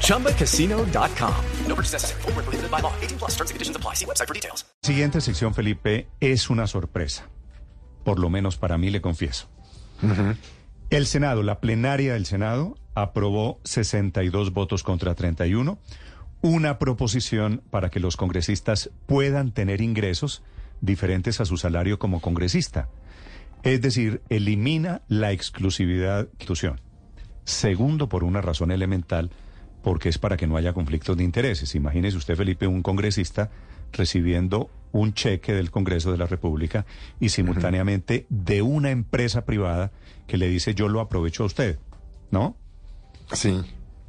ChumbaCasino.com. No purchase necessary. Full prohibited by law. 18 plus terms and conditions apply. See website for details. Siguiente sección, Felipe, es una sorpresa. Por lo menos para mí, le confieso. El Senado, la plenaria del Senado, aprobó 62 votos contra 31 una proposición para que los congresistas puedan tener ingresos diferentes a su salario como congresista. Es decir, elimina la exclusividad de la institución. Segundo, por una razón elemental, porque es para que no haya conflictos de intereses. Imagínese usted, Felipe, un congresista recibiendo un cheque del Congreso de la República y simultáneamente de una empresa privada que le dice yo lo aprovecho a usted, ¿no? Sí.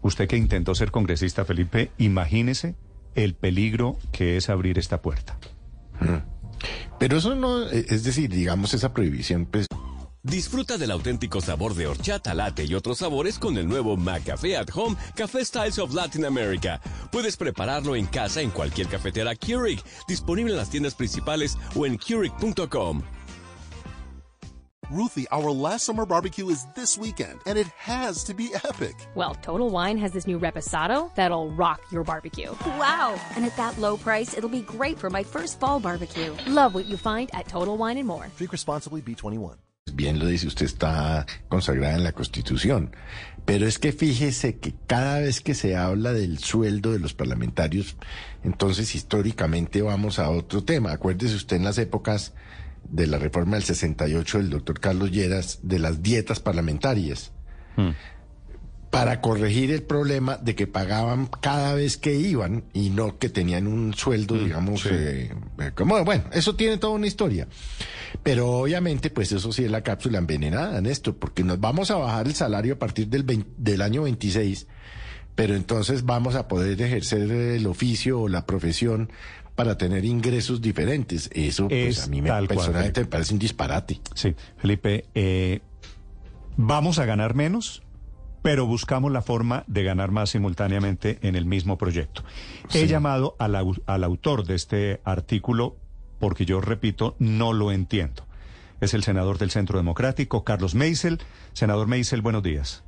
Usted que intentó ser congresista, Felipe, imagínese el peligro que es abrir esta puerta. Pero eso no, eh, es decir, digamos, esa prohibición, pues, Disfruta del auténtico sabor de horchata, latte y otros sabores con el nuevo McCafé at Home Café Styles of Latin America. Puedes prepararlo en casa en cualquier cafetera Keurig, disponible en las tiendas principales o en Keurig.com. Ruthie, our last summer barbecue is this weekend, and it has to be epic. Well, Total Wine has this new reposado that'll rock your barbecue. Wow! And at that low price, it'll be great for my first fall barbecue. Love what you find at Total Wine and More. Drink responsibly, B21. Bien lo dice, usted está consagrada en la Constitución. Pero es que fíjese que cada vez que se habla del sueldo de los parlamentarios, entonces históricamente vamos a otro tema. Acuérdese usted en las épocas de la reforma del 68 del doctor Carlos Lleras de las dietas parlamentarias. Para corregir el problema de que pagaban cada vez que iban y no que tenían un sueldo, digamos, eh, eh, como, bueno, eso tiene toda una historia. Pero obviamente, pues eso sí es la cápsula envenenada, Néstor, porque nos vamos a bajar el salario a partir del, 20 del año 26, pero entonces vamos a poder ejercer el oficio o la profesión para tener ingresos diferentes. Eso, pues Es a mí me, cual, personalmente me parece un disparate. Sí, Felipe, eh, vamos a ganar menos, pero buscamos la forma de ganar más simultáneamente en el mismo proyecto. He Sí. llamado al autor de este artículo porque yo repito, no lo entiendo. Es el senador del Centro Democrático, Carlos Meisel. Senador Meisel, buenos días.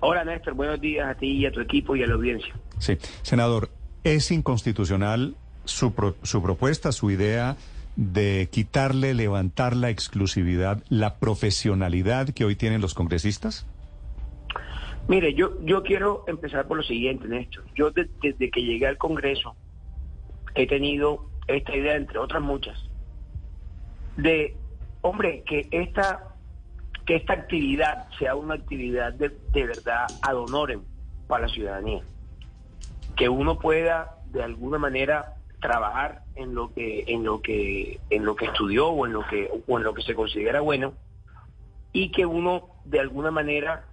Hola Néstor, buenos días a ti y a tu equipo y a la audiencia. Sí, senador, ¿es inconstitucional su, pro- su propuesta, su idea de quitarle, levantar la exclusividad, la profesionalidad que hoy tienen los congresistas? Mire, yo, yo quiero empezar por lo siguiente, Néstor. Yo de- desde que llegué al Congreso he tenido esta idea, entre otras muchas, de, hombre, que esta, que esta actividad sea una actividad de, de verdad ad honorem para la ciudadanía. Que uno pueda, de alguna manera, trabajar en lo que, en lo que, en lo que estudió o en lo que, o en lo que se considera bueno, y que uno, de alguna manera,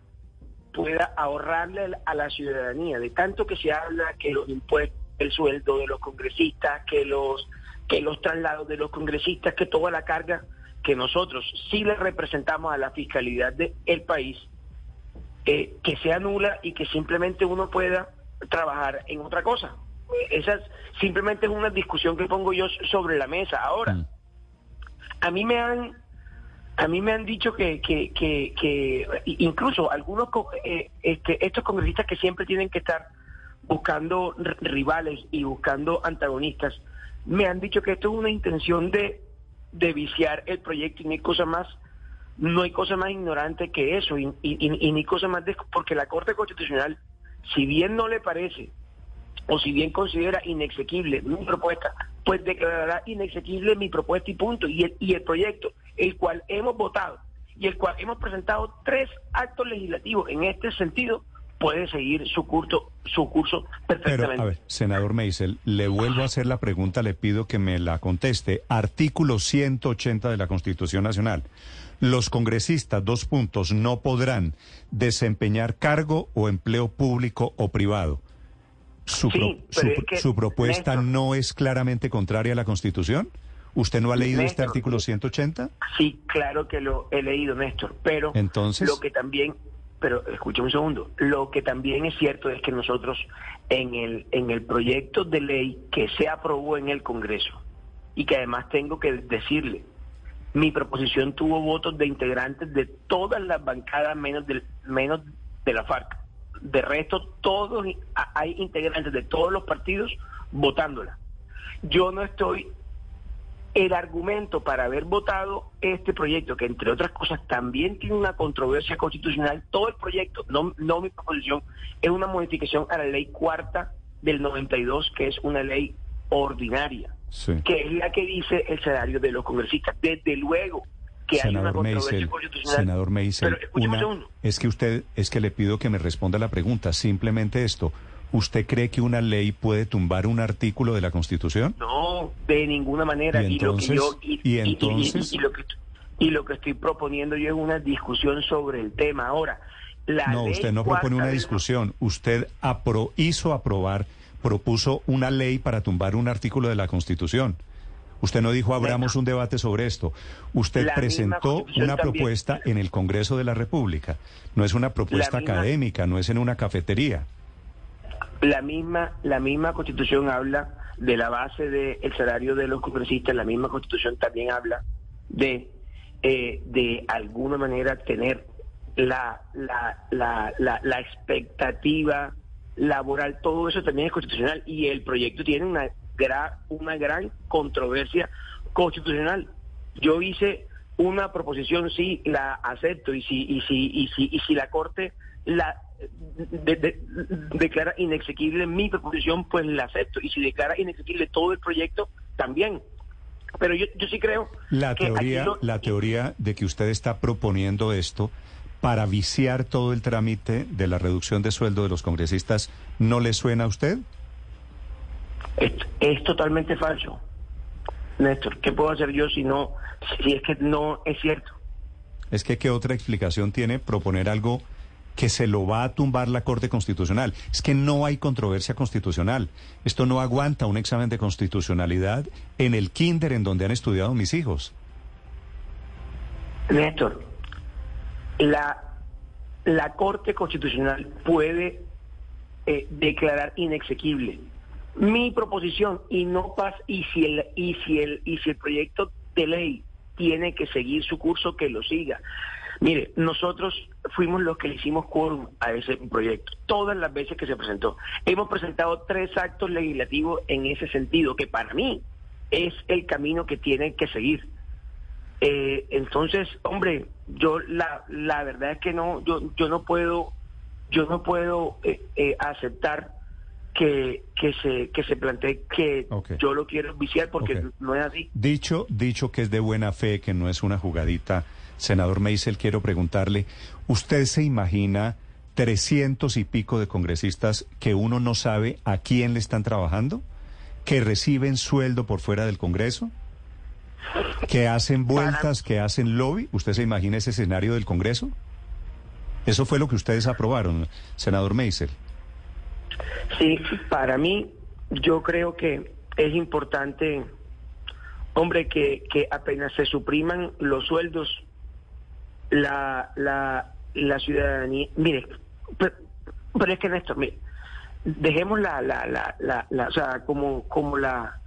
pueda ahorrarle a la ciudadanía, de tanto que se habla que los impuestos, el sueldo de los congresistas, que los que los traslados de los congresistas, que toda la carga que nosotros sí le representamos a la fiscalidad del país, eh, que sea nula y que simplemente uno pueda trabajar en otra cosa. Esa es- simplemente es una discusión que pongo yo sobre la mesa. Ahora, a mí me han a mí me han dicho que, que, que, que incluso algunos eh, este, estos congresistas que siempre tienen que estar buscando rivales y buscando antagonistas, me han dicho que esto es una intención de, de viciar el proyecto y no hay cosa más, no hay cosa más ignorante que eso y, y- y- y ni cosa más porque la Corte Constitucional, si bien no le parece o si bien considera inexequible mi propuesta, pues declarará inexequible mi propuesta y punto. Y el, y el proyecto, el cual hemos votado y el cual hemos presentado tres actos legislativos en este sentido, puede seguir su curso, su curso Pero, perfectamente. a ver, senador Meisel, le vuelvo a hacer la pregunta, le pido que me la conteste. Artículo 180 de la Constitución Nacional. Los congresistas, dos puntos, no podrán desempeñar cargo o empleo público o privado. ¿Su, Sí, pro- pero su- es que, su propuesta Néstor- no es claramente contraria a la Constitución? ¿Usted no ha leído este artículo 180? Sí, claro que lo he leído, Néstor, pero Entonces- lo que también, pero escúchame un segundo, lo que también es cierto es que nosotros en el, en el proyecto de ley que se aprobó en el Congreso, y que además tengo que decirle, mi proposición tuvo votos de integrantes de todas las bancadas menos, del, menos de la FARC. De resto, todos hay integrantes de todos los partidos votándola. Yo no estoy el argumento para haber votado este proyecto, que entre otras cosas también tiene una controversia constitucional, todo el proyecto, no, no mi proposición, es una modificación a la ley cuarta del 92, que es una ley ordinaria, Sí. que es la que dice el salario de los congresistas. Desde luego que hay una Senador controversia Meisel, constitucional. senador Meisel, pero un una- es que usted, es que le pido que me responda la pregunta, simplemente esto. ¿Usted cree que una ley puede tumbar un artículo de la Constitución? No, de ninguna manera. ¿Y lo que yo entonces? y, ¿Y y- y- entonces? y lo que y lo que estoy proponiendo yo es una discusión sobre el tema. Ahora, la No, ley usted no propone una discusión. Usted apro- hizo aprobar, propuso una ley para tumbar un artículo de la Constitución. Usted no dijo abramos un debate sobre esto. Usted La presentó una también. propuesta en el Congreso de la República. No es una propuesta misma- académica, no es en una cafetería. La misma, la misma constitución habla de la base del salario de los congresistas, la misma constitución también habla de, eh, de alguna manera tener la, la, la, la, la expectativa laboral, todo eso también es constitucional y el proyecto tiene una, gra- una gran controversia constitucional. Yo hice una proposición, sí, la acepto y si, y si, y si, y si la Corte la de- de- declara inexequible mi proposición, pues la acepto. Y si declara inexequible todo el proyecto, también. Pero yo, yo sí creo La que teoría, lo- la teoría de que usted está proponiendo esto para viciar todo el trámite de la reducción de sueldo de los congresistas, ¿no le suena a usted? Es, es totalmente falso. Néstor, ¿qué puedo hacer yo si no, si es que no es cierto? Es que qué otra explicación tiene proponer algo que se lo va a tumbar la Corte Constitucional. Es que no hay controversia constitucional. Esto no aguanta un examen de constitucionalidad en el kinder en donde han estudiado mis hijos. Néstor, la, la Corte Constitucional puede eh, declarar inexequible mi proposición y no pasa y si el y si el y si el proyecto de ley tiene que seguir su curso que lo siga. Mire, nosotros fuimos los que le hicimos quórum a ese proyecto, todas las veces que se presentó. Hemos presentado tres actos legislativos en ese sentido, que para mí es el camino que tienen que seguir. Eh, entonces, hombre, yo la, la verdad es que no, yo, yo no puedo, yo no puedo eh, eh, aceptar que, que se, que se plantee que yo lo quiero viciar porque no es así. Dicho, dicho que es de buena fe, que no es una jugadita, senador Meisel, quiero preguntarle, ¿usted se imagina trescientos y pico de congresistas que uno no sabe a quién le están trabajando? ¿Que reciben sueldo por fuera del Congreso? ¿Que hacen vueltas, que hacen lobby? ¿Usted se imagina ese escenario del Congreso? Eso fue lo que ustedes aprobaron, senador Meisel. Sí, para mí, yo creo que es importante, hombre, que, que apenas se supriman los sueldos, la, la, la ciudadanía. Mire, pero, es que Néstor, mire, dejemos la, la, la, la, la- o sea, como, como la.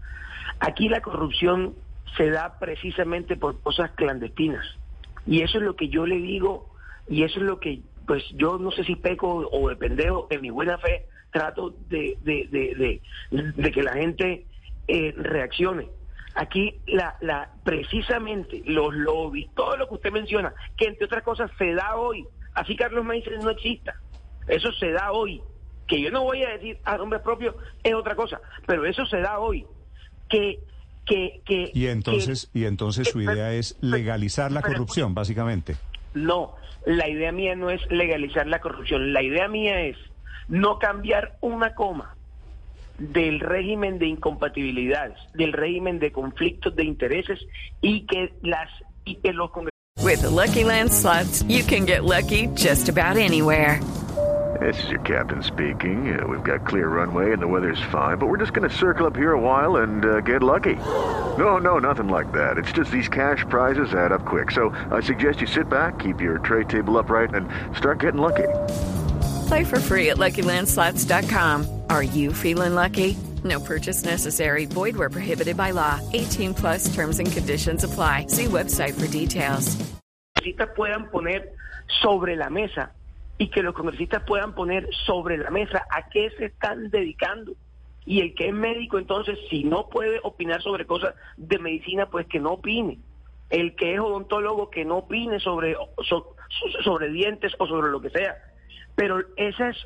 Aquí la corrupción se da precisamente por cosas clandestinas. Y eso es lo que yo le digo, y eso es lo que, pues yo no sé si peco o de pendejo, en mi buena fe, trato de, de, de, de, de que la gente eh, reaccione. Aquí la, la, precisamente los lobbies, todo lo que usted menciona, que entre otras cosas se da hoy, así Carlos Meisel no exista, eso se da hoy, que yo no voy a decir a nombre propio, es otra cosa, pero eso se da hoy, que, que, que Y entonces, que- y entonces su idea es legalizar la corrupción, básicamente. no, la idea mía no es legalizar la corrupción, la idea mía es no cambiar una coma del régimen de incompatibilidades, del régimen de conflictos de intereses y que las y que los With the Lucky Land slots, you can get lucky just about anywhere. This is your captain speaking. Uh, we've got clear runway and the weather's fine, but we're just going to circle up here a while and uh, get lucky. No, no, nothing like that. It's just these cash prizes add up quick. So I suggest you sit back, keep your tray table upright, and start getting lucky. Play for free at LuckyLandSlots.com. Are you feeling lucky? No purchase necessary. Void where prohibited by law. 18 plus terms and conditions apply. See website for details. congresistas puedan poner sobre la mesa y que los congresistas puedan poner sobre la mesa a qué se están dedicando. Y el que es médico, entonces, si no puede opinar sobre cosas de medicina, pues que no opine. El que es odontólogo, que no opine sobre, so- sobre dientes o sobre lo que sea. Pero esa es,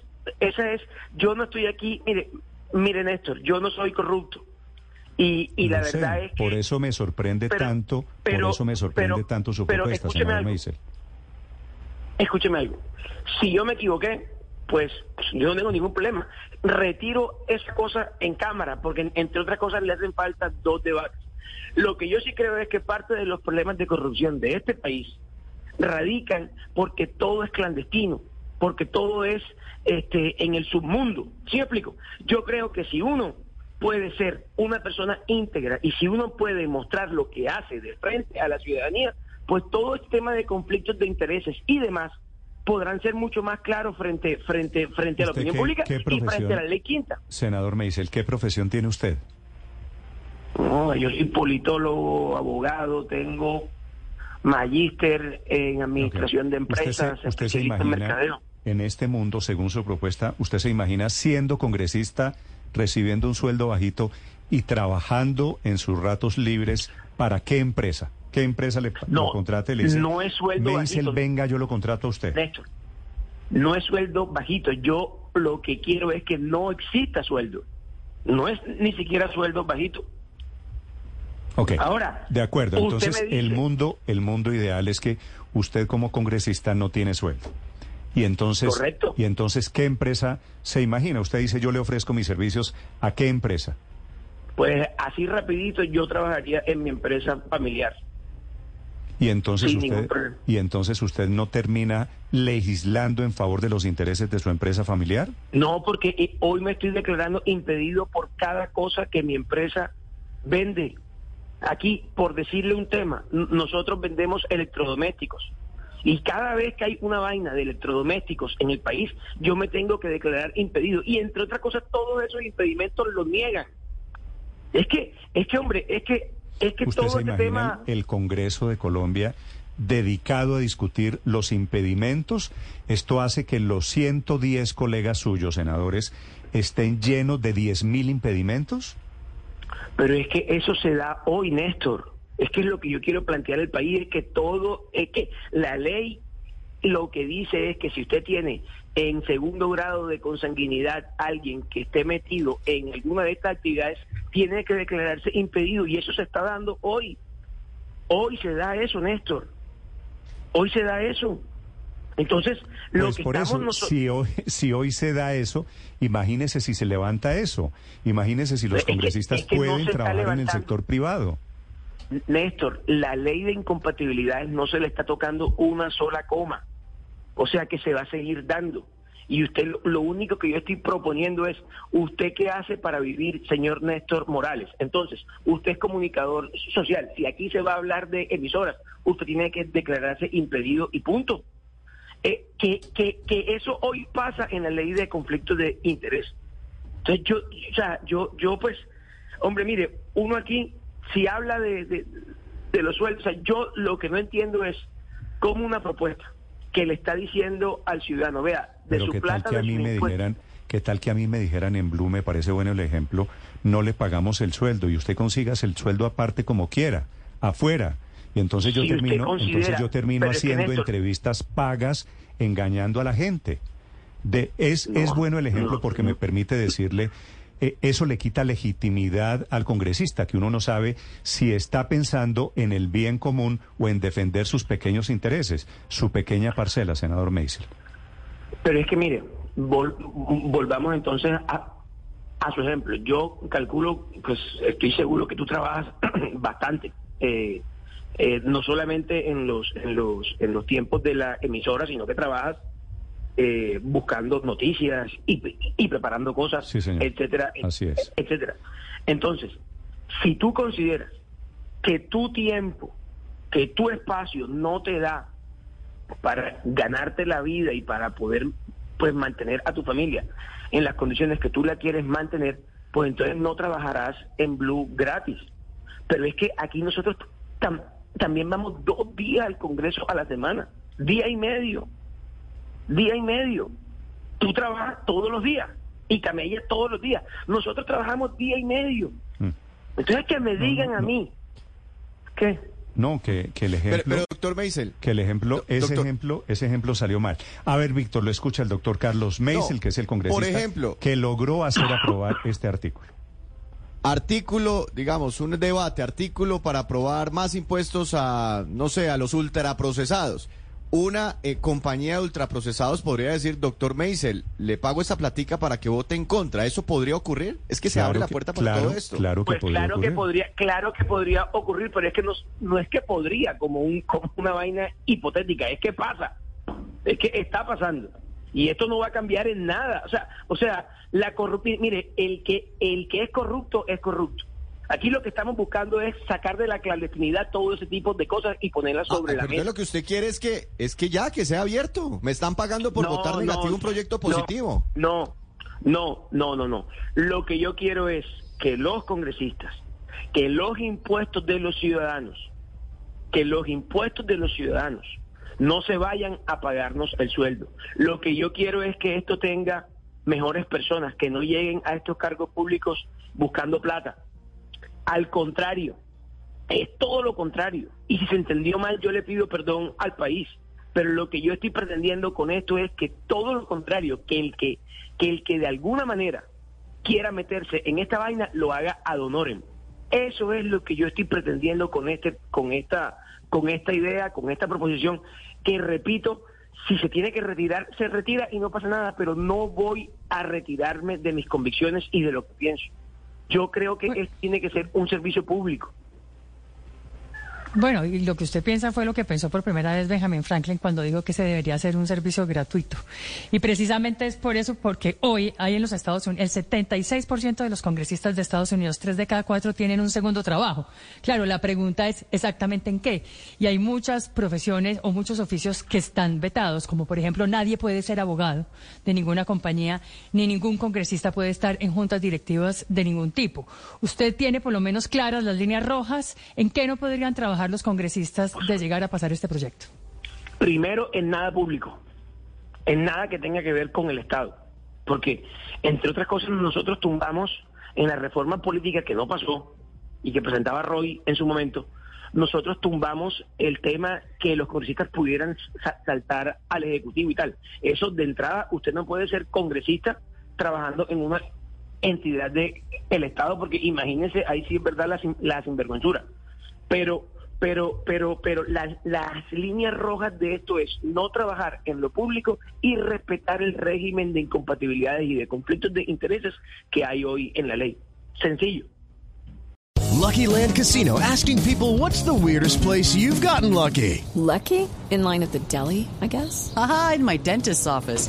esa es, yo no estoy aquí, mire, mire Néstor, yo no soy corrupto. Y, y la sé, verdad es que... por eso me sorprende pero- tanto, pero- por eso me sorprende pero- tanto su propuesta, escúcheme algo. Meisel. Escúcheme algo. Si yo me equivoqué, pues yo no tengo ningún problema. Retiro esa cosa en cámara, porque entre otras cosas le hacen falta dos debates. Lo que yo sí creo es que parte de los problemas de corrupción de este país radican porque todo es clandestino, porque todo es este, en el submundo. ¿Sí me explico? Yo creo que si uno puede ser una persona íntegra y si uno puede mostrar lo que hace de frente a la ciudadanía, pues todo este tema de conflictos de intereses y demás podrán ser mucho más claros frente frente frente a la ¿Usted opinión qué- pública qué y frente a la ley quinta. Senador Meisel, ¿qué profesión tiene usted? No, yo soy politólogo, abogado, tengo magíster en administración de ¿Usted se, empresas, usted se especialista en imagina mercadeo. en este mundo, según su propuesta, usted se imagina siendo congresista, recibiendo un sueldo bajito y trabajando en sus ratos libres para qué empresa? ¿Qué empresa le, No, y le dice? no es sueldo Meisel, bajito. venga, yo lo contrato a usted. Néstor, no es sueldo bajito. Yo lo que quiero es que no exista sueldo. No es ni siquiera sueldo bajito. Ok. Ahora, de acuerdo. Entonces, dice- el mundo, el mundo ideal es que usted como congresista no tiene sueldo. Y entonces, Correcto. y entonces, ¿qué empresa se imagina? Usted dice, yo le ofrezco mis servicios a qué empresa. Pues así rapidito yo trabajaría en mi empresa familiar. Y entonces Sin usted, y entonces usted no termina legislando en favor de los intereses de su empresa familiar. No, porque eh, hoy me estoy declarando impedido por cada cosa que mi empresa vende. Aquí, por decirle un tema, nosotros vendemos electrodomésticos. Y cada vez que hay una vaina de electrodomésticos en el país, yo me tengo que declarar impedido. Y entre otras cosas, todos esos impedimentos los niegan. Es que, es que, hombre, es que, es que ¿Usted todo se este tema... el Congreso de Colombia dedicado a discutir los impedimentos? Esto hace que los 110 colegas suyos, senadores, estén llenos de 10.000 impedimentos. Pero es que eso se da hoy, Néstor. Es que es lo que yo quiero plantear al país, es que todo, es que la ley lo que dice es que si usted tiene en segundo grado de consanguinidad alguien que esté metido en alguna de estas actividades, tiene que declararse impedido y eso se está dando hoy. Hoy se da eso, Néstor. Hoy se da eso. Entonces, lo Pues que por estamos eso, nosotros... si hoy, si hoy se da eso, imagínese si se levanta eso. Imagínese si los Es que- congresistas es que no pueden está trabajar en el sector privado. Néstor, la ley de incompatibilidades no se le está tocando una sola coma. O sea que se va a seguir dando. Y usted, lo único que yo estoy proponiendo es, ¿usted qué hace para vivir, señor Néstor Morales? Entonces, usted es comunicador social. Si aquí se va a hablar de emisoras, usted tiene que declararse impedido y punto. Eh, que, que, que eso hoy pasa en la ley de conflictos de interés. Entonces yo, o sea, yo, yo pues, hombre, mire, uno aquí, si habla de, de, de los sueldos, o sea, yo lo que no entiendo es cómo una propuesta que le está diciendo al ciudadano, vea, de Pero su tal plata, que a mí me dijeran, qué tal que a mí me dijeran en Blue, me parece bueno el ejemplo, no le pagamos el sueldo y usted consigas el sueldo aparte como quiera, afuera. Y entonces yo termino, entonces yo termino pero es que, haciendo entrevistas pagas, engañando a la gente. De, es, es bueno el ejemplo porque me permite decirle, eh, eso le quita legitimidad al congresista, que uno no sabe si está pensando en el bien común o en defender sus pequeños intereses, su pequeña parcela, senador Meisel. Pero es que mire, vol- volvamos entonces a, a su ejemplo. Yo calculo, pues estoy seguro que tú trabajas bastante, eh, eh, no solamente en los, en los en los tiempos de la emisora, sino que trabajas eh, buscando noticias y, y preparando cosas, Sí, etcétera, Así es. etcétera. Entonces, si tú consideras que tu tiempo, que tu espacio no te da para ganarte la vida y para poder pues mantener a tu familia en las condiciones que tú la quieres mantener, pues entonces no trabajarás en Blue gratis. Pero es que aquí nosotros tam- también vamos dos días al Congreso a la semana, día y medio, día y medio. Tú trabajas todos los días y Camella todos los días. Nosotros trabajamos día y medio. Mm. Entonces que me digan a mí, ¿qué? No, que, que el Pero, ejemplo... pero, doctor Meisel, que el ejemplo, ese doctor. ejemplo, ese ejemplo salió mal. A ver, Víctor, lo escucha el doctor Carlos Meisel, No, que es el congresista, por ejemplo. que logró hacer aprobar este artículo. Artículo, digamos, un debate, artículo para aprobar más impuestos a, no sé, a los ultraprocesados. Una eh, compañía de ultraprocesados podría decir, doctor Meisel, le pago esa platica para que vote en contra. ¿Eso podría ocurrir? Es que se Claro abre la que- puerta para claro, todo esto. Claro que Pues podría claro que ocurrir. podría, claro que podría ocurrir, pero es que no, no es que podría como un como una vaina hipotética, es que pasa, es que está pasando y esto no va a cambiar en nada, o sea, o sea, la corrupción, mire, el que el que es corrupto es corrupto. Aquí lo que estamos buscando es sacar de la clandestinidad todo ese tipo de cosas y ponerlas Ah, sobre la mesa. lo que usted quiere es que es que ya que sea abierto. Me están pagando por No, votar no, negativo un proyecto no, positivo. No, no, no, no, no. Lo que yo quiero es que los congresistas, que los impuestos de los ciudadanos, que los impuestos de los ciudadanos no se vayan a pagarnos el sueldo. Lo que yo quiero es que esto tenga mejores personas, que no lleguen a estos cargos públicos buscando plata. Al contrario, es todo lo contrario. Y si se entendió mal, yo le pido perdón al país. Pero lo que yo estoy pretendiendo con esto es que todo lo contrario, que el que, que el que de alguna manera quiera meterse en esta vaina lo haga ad honorem. Eso es lo que yo estoy pretendiendo con este, con esta, con esta idea, con esta proposición, que repito, si se tiene que retirar, se retira y no pasa nada, pero no voy a retirarme de mis convicciones y de lo que pienso. Yo creo que esto tiene que ser un servicio público. Bueno, y lo que usted piensa fue lo que pensó por primera vez Benjamin Franklin cuando dijo que se debería hacer un servicio gratuito. Y precisamente es por eso, porque hoy hay en los Estados Unidos, el 76% de los congresistas de Estados Unidos, tres de cada cuatro tienen un segundo trabajo. Claro, la pregunta es exactamente en qué. Y hay muchas profesiones o muchos oficios que están vetados, como por ejemplo nadie puede ser abogado de ninguna compañía, ni ningún congresista puede estar en juntas directivas de ningún tipo. ¿Usted tiene por lo menos claras las líneas rojas en qué no podrían trabajar los congresistas de llegar a pasar este proyecto? Primero, en nada público, en nada que tenga que ver con el Estado. Porque, entre otras cosas, nosotros tumbamos en la reforma política que no pasó y que presentaba Roy en su momento, nosotros tumbamos el tema que los congresistas pudieran sa- saltar al Ejecutivo y tal. Eso, de entrada, usted no puede ser congresista trabajando en una entidad del el Estado, porque imagínense, ahí sí es verdad la, sin- la sinvergüenzura. Pero, pero, pero, pero las, las líneas rojas de esto es no trabajar en lo público y respetar el régimen de incompatibilidades y de conflictos de intereses que hay hoy en la ley. Sencillo. Lucky Land Casino asking people what's the weirdest place you've gotten lucky? Lucky? In line at the deli, I guess? Aha, in my dentist's office.